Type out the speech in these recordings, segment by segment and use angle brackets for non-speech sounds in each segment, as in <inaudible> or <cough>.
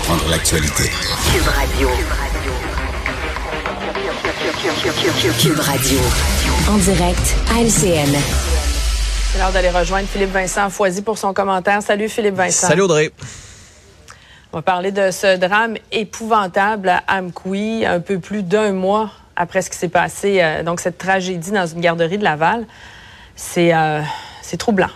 comprendre l'actualité. Cube Radio. Cube Radio. En direct à LCN. C'est l'heure d'aller rejoindre Philippe Vincent Foisy pour son commentaire. Salut Philippe Vincent. Salut Audrey. On va parler de ce drame épouvantable à Amkoui, un peu plus d'un mois après ce qui s'est passé, euh, donc cette tragédie dans une garderie de Laval. C'est euh, c'est troublant.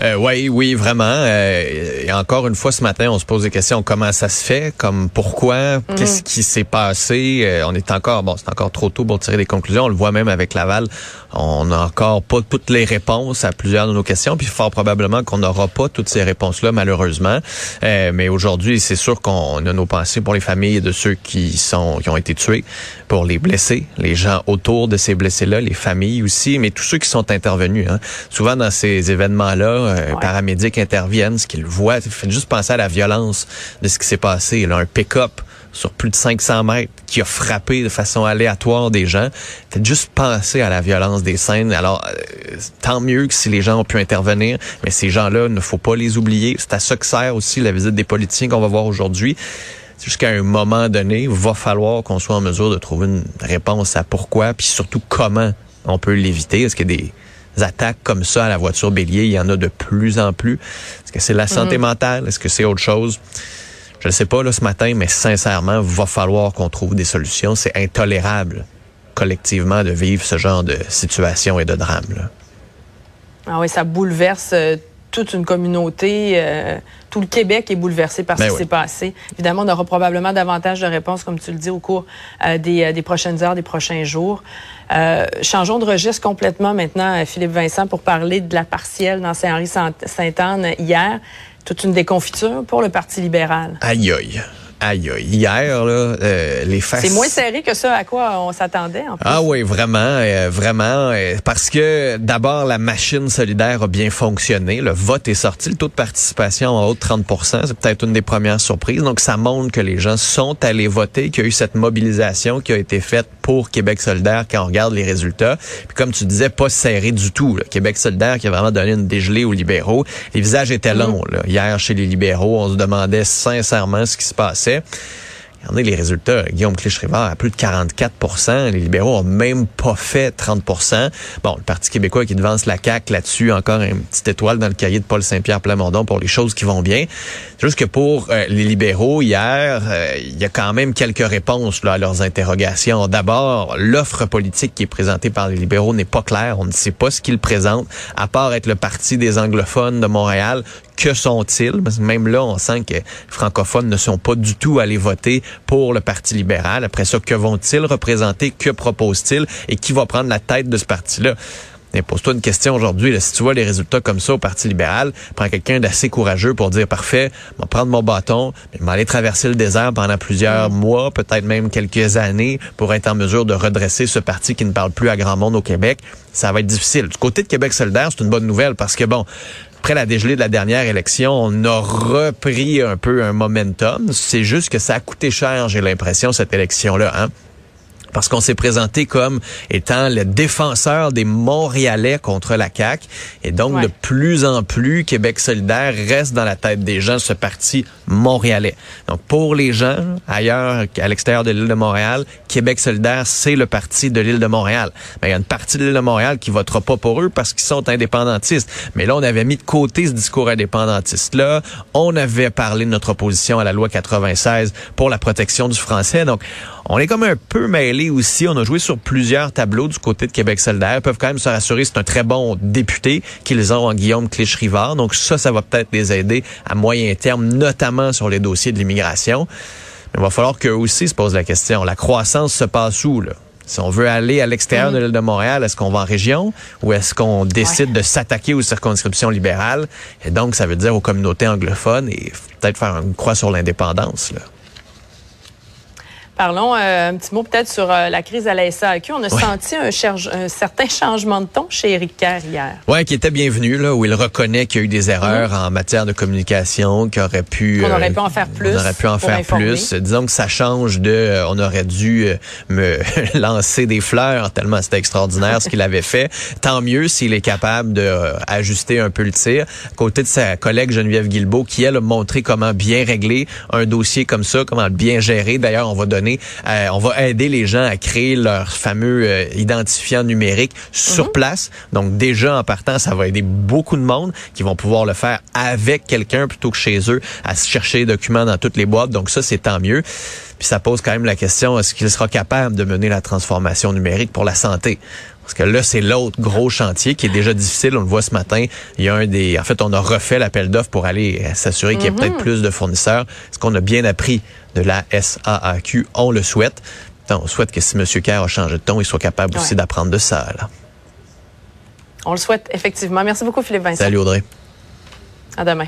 Euh, oui, oui, vraiment. Euh, et encore une fois, ce matin, on se pose des questions. Comment ça se fait? Comme pourquoi? Mhm. Qu'est-ce qui s'est passé? Euh, on est encore, bon, c'est encore trop tôt pour tirer des conclusions. On le voit même avec Laval. On n'a encore pas toutes les réponses à plusieurs de nos questions. Puis fort probablement qu'on n'aura pas toutes ces réponses-là, malheureusement. Euh, mais aujourd'hui, c'est sûr qu'on a nos pensées pour les familles de ceux qui sont, qui ont été tués, pour les blessés, les gens autour de ces blessés-là, les familles aussi, mais tous ceux qui sont intervenus. Hein. Souvent dans ces événements-là, euh, Ouais. paramédics interviennent, ce qu'ils voient. Fait juste penser à la violence de ce qui s'est passé. Là, un pick-up sur plus de 500 mètres qui a frappé de façon aléatoire des gens. Faites juste penser à la violence des scènes. Alors, euh, tant mieux que si les gens ont pu intervenir, mais ces gens-là, il ne faut pas les oublier. C'est à ça que sert aussi la visite des politiciens qu'on va voir aujourd'hui. C'est Jusqu'à un moment donné, il va falloir qu'on soit en mesure de trouver une réponse à pourquoi, puis surtout comment on peut l'éviter. Est-ce qu'il y a des attaques comme ça à la voiture bélier, il y en a de plus en plus. Est-ce que c'est la santé mentale? Est-ce que c'est autre chose? Je ne sais pas là ce matin, mais sincèrement, il va falloir qu'on trouve des solutions. C'est intolérable collectivement de vivre ce genre de situation et de drame. Là. Ah oui, ça bouleverse euh, toute une communauté. euh, tout le Québec est bouleversé par ce Ben qui oui. s'est passé. Évidemment, on aura probablement davantage de réponses, comme tu le dis, au cours euh, des, euh, des prochaines heures, des prochains jours. Euh, changeons de registre complètement maintenant, euh, Philippe Vincent, pour parler de la partielle dans Saint-Henri-Sainte-Anne hier. Toute une déconfiture pour le Parti libéral. Aïe aïe. Aïe. Hier, là, euh, les faces... C'est moins serré que ça à quoi on s'attendait, en plus. Ah oui, vraiment, euh, vraiment, euh, parce que d'abord la machine solidaire a bien fonctionné, le vote est sorti, le taux de participation en haut de 30% c'est peut-être une des premières surprises. Donc ça montre que les gens sont allés voter, qu'il y a eu cette mobilisation qui a été faite pour Québec solidaire quand on regarde les résultats. Puis comme tu disais, pas serré du tout. là. Québec solidaire qui a vraiment donné une dégelée aux libéraux. Les visages étaient longs. Là. Hier chez les libéraux, on se demandait sincèrement ce qui se passait. Regardez les résultats. Guillaume Clich-Rivard à plus de 44% Les libéraux ont même pas fait 30% Bon, le Parti québécois qui devance la CAQ là-dessus, encore une petite étoile dans le cahier de Paul Saint-Pierre Plamondon pour les choses qui vont bien. C'est juste que pour euh, les libéraux, hier, euh, il y a quand même quelques réponses à leurs interrogations. D'abord, l'offre politique qui est présentée par les libéraux n'est pas claire. On ne sait pas ce qu'ils présentent, à part être le Parti des anglophones de Montréal. Que sont-ils? Même là, on sent que les francophones ne sont pas du tout allés voter pour le Parti libéral. Après ça, que vont-ils représenter? Que proposent-ils? Et qui va prendre la tête de ce parti-là? Mais pose-toi une question aujourd'hui. Si tu vois les résultats comme ça au Parti libéral, prends quelqu'un d'assez courageux pour dire parfait, je vais prendre mon bâton, je vais aller traverser le désert pendant plusieurs mois, peut-être même quelques années, pour être en mesure de redresser ce parti qui ne parle plus à grand monde au Québec. Ça va être difficile. Du côté de Québec solidaire, c'est une bonne nouvelle parce que bon, après la dégelée de la dernière élection, on a repris un peu un momentum. C'est juste que ça a coûté cher, j'ai l'impression, cette élection-là. Hein? Parce qu'on s'est présenté comme étant le défenseur des Montréalais contre la CAQ. Et donc, Ouais. de plus en plus, Québec solidaire reste dans la tête des gens ce parti montréalais. Donc, pour les gens ailleurs, à l'extérieur de l'île de Montréal, Québec solidaire, c'est le parti de l'île de Montréal. Mais il y a une partie de l'île de Montréal qui votera pas pour eux parce qu'ils sont indépendantistes. Mais là, on avait mis de côté ce discours indépendantiste-là. On avait parlé de notre opposition à la loi 96 pour la protection du français. Donc, on est comme un peu aussi. On a joué sur plusieurs tableaux du côté de Québec solidaire. Ils peuvent quand même se rassurer, c'est un très bon député qu'ils ont en Guillaume Clich-Rivard. Donc ça, ça va peut-être les aider à moyen terme, notamment sur les dossiers de l'immigration. Mais il va falloir qu'eux aussi se posent la question. La croissance se passe où, là? Si on veut aller à l'extérieur de l'île de Montréal, est-ce qu'on va en région ou est-ce qu'on décide de s'attaquer aux circonscriptions libérales? Et donc, ça veut dire aux communautés anglophones et peut-être faire une croix sur l'indépendance. Là. Parlons euh, un petit mot peut-être sur euh, la crise à la SAQ. On a senti un, un, certain changement de ton chez Éric Kerr hier. Oui, qui était bienvenu, là, où il reconnaît qu'il y a eu des erreurs mhm. en matière de communication, qu'il aurait pu... On aurait pu en faire plus. On aurait pu en faire plus. Disons que ça change de... on aurait dû me <laughs> lancer des fleurs tellement c'était extraordinaire ce qu'il avait fait. Tant mieux s'il est capable de ajuster un peu le tir. À côté de sa collègue Geneviève Guilbeault, qui, elle, a montré comment bien régler un dossier comme ça, comment le bien gérer. D'ailleurs, on va donner euh, on va aider les gens à créer leur fameux euh, identifiant numérique sur mhm. place. Donc déjà en partant, ça va aider beaucoup de monde qui vont pouvoir le faire avec quelqu'un plutôt que chez eux à se chercher les documents dans toutes les boîtes. Donc ça, c'est tant mieux. Puis ça pose quand même la question, est-ce qu'il sera capable de mener la transformation numérique pour la santé? Parce que là, c'est l'autre gros chantier qui est déjà difficile. On le voit ce matin. Il y a un des. En fait, on a refait l'appel d'offres pour aller s'assurer qu'il y ait peut-être mhm. plus de fournisseurs. Ce qu'on a bien appris de la SAAQ, on le souhaite. on souhaite que si M. Kerr a changé de ton, il soit capable aussi d'apprendre de ça. On le souhaite, effectivement. Merci beaucoup, Philippe Vincent. Salut, Audrey. À demain.